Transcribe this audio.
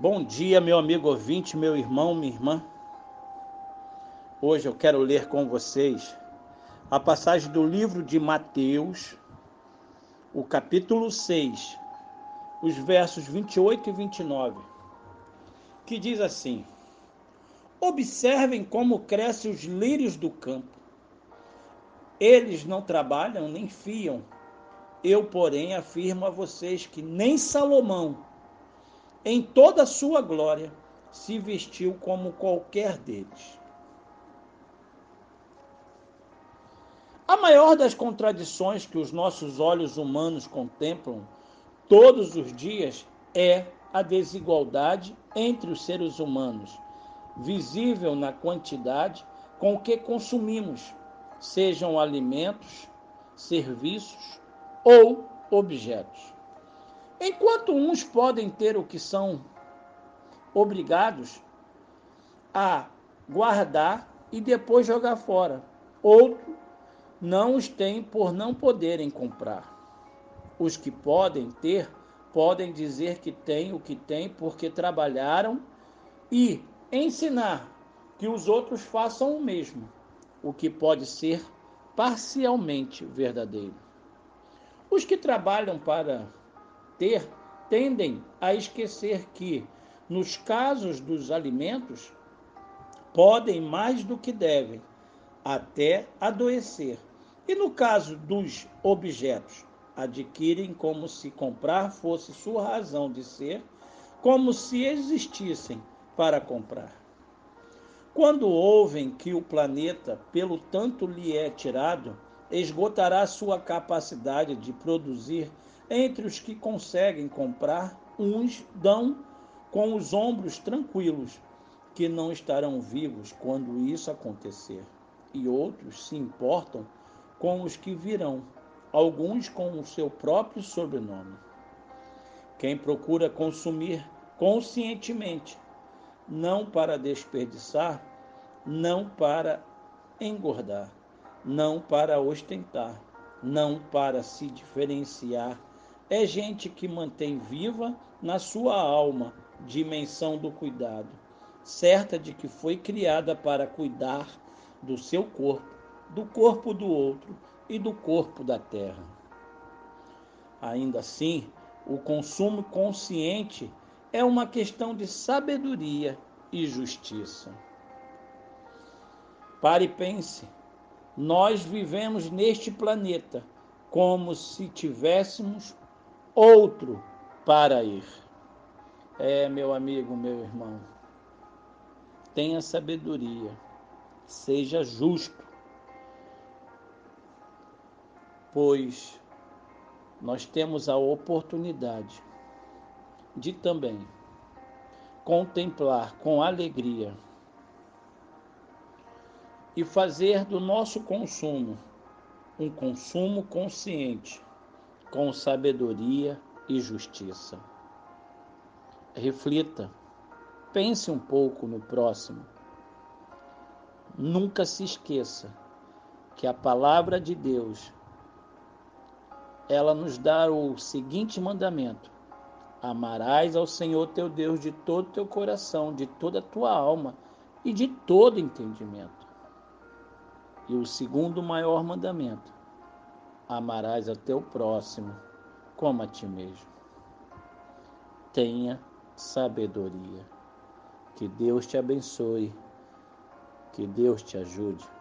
Bom dia, meu amigo ouvinte, meu irmão, minha irmã. Hoje eu quero ler com vocês a passagem do livro de Mateus, o capítulo 6, os versos 28 e 29, que diz assim: Observem como crescem os lírios do campo. Eles não trabalham nem fiam. Eu, porém, afirmo a vocês que nem Salomão, em toda a sua glória, se vestiu como qualquer deles. A maior das contradições que os nossos olhos humanos contemplam todos os dias é a desigualdade entre os seres humanos, visível na quantidade com que consumimos, sejam alimentos, serviços ou objetos. Enquanto uns podem ter o que são obrigados a guardar e depois jogar fora, outros não os têm por não poderem comprar. Os que podem ter, podem dizer que têm o que têm porque trabalharam e ensinar que os outros façam o mesmo, o que pode ser parcialmente verdadeiro. Os que trabalham para ter tendem a esquecer que, nos casos dos alimentos, podem mais do que devem, até adoecer. E no caso dos objetos, adquirem como se comprar fosse sua razão de ser, como se existissem para comprar. Quando ouvem que o planeta, pelo tanto lhe é tirado, esgotará sua capacidade de produzir entre os que conseguem comprar, uns dão com os ombros tranquilos, que não estarão vivos quando isso acontecer, e outros se importam com os que virão, alguns com o seu próprio sobrenome. Quem procura consumir conscientemente, não para desperdiçar, não para engordar, não para ostentar, não para se diferenciar é gente que mantém viva na sua alma dimensão do cuidado, certa de que foi criada para cuidar do seu corpo, do corpo do outro e do corpo da terra. Ainda assim, o consumo consciente é uma questão de sabedoria e justiça. Pare e pense. Nós vivemos neste planeta como se tivéssemos outro para ir. É, meu amigo, meu irmão, tenha sabedoria, seja justo, pois nós temos a oportunidade de também contemplar com alegria e fazer do nosso consumo um consumo consciente com sabedoria e justiça. Reflita, pense um pouco no próximo. Nunca se esqueça que a palavra de Deus ela nos dá o seguinte mandamento: Amarás ao Senhor teu Deus de todo teu coração, de toda a tua alma e de todo entendimento. E o segundo maior mandamento: amarás a teu próximo como a ti mesmo. Tenha sabedoria. Que Deus te abençoe. Que Deus te ajude.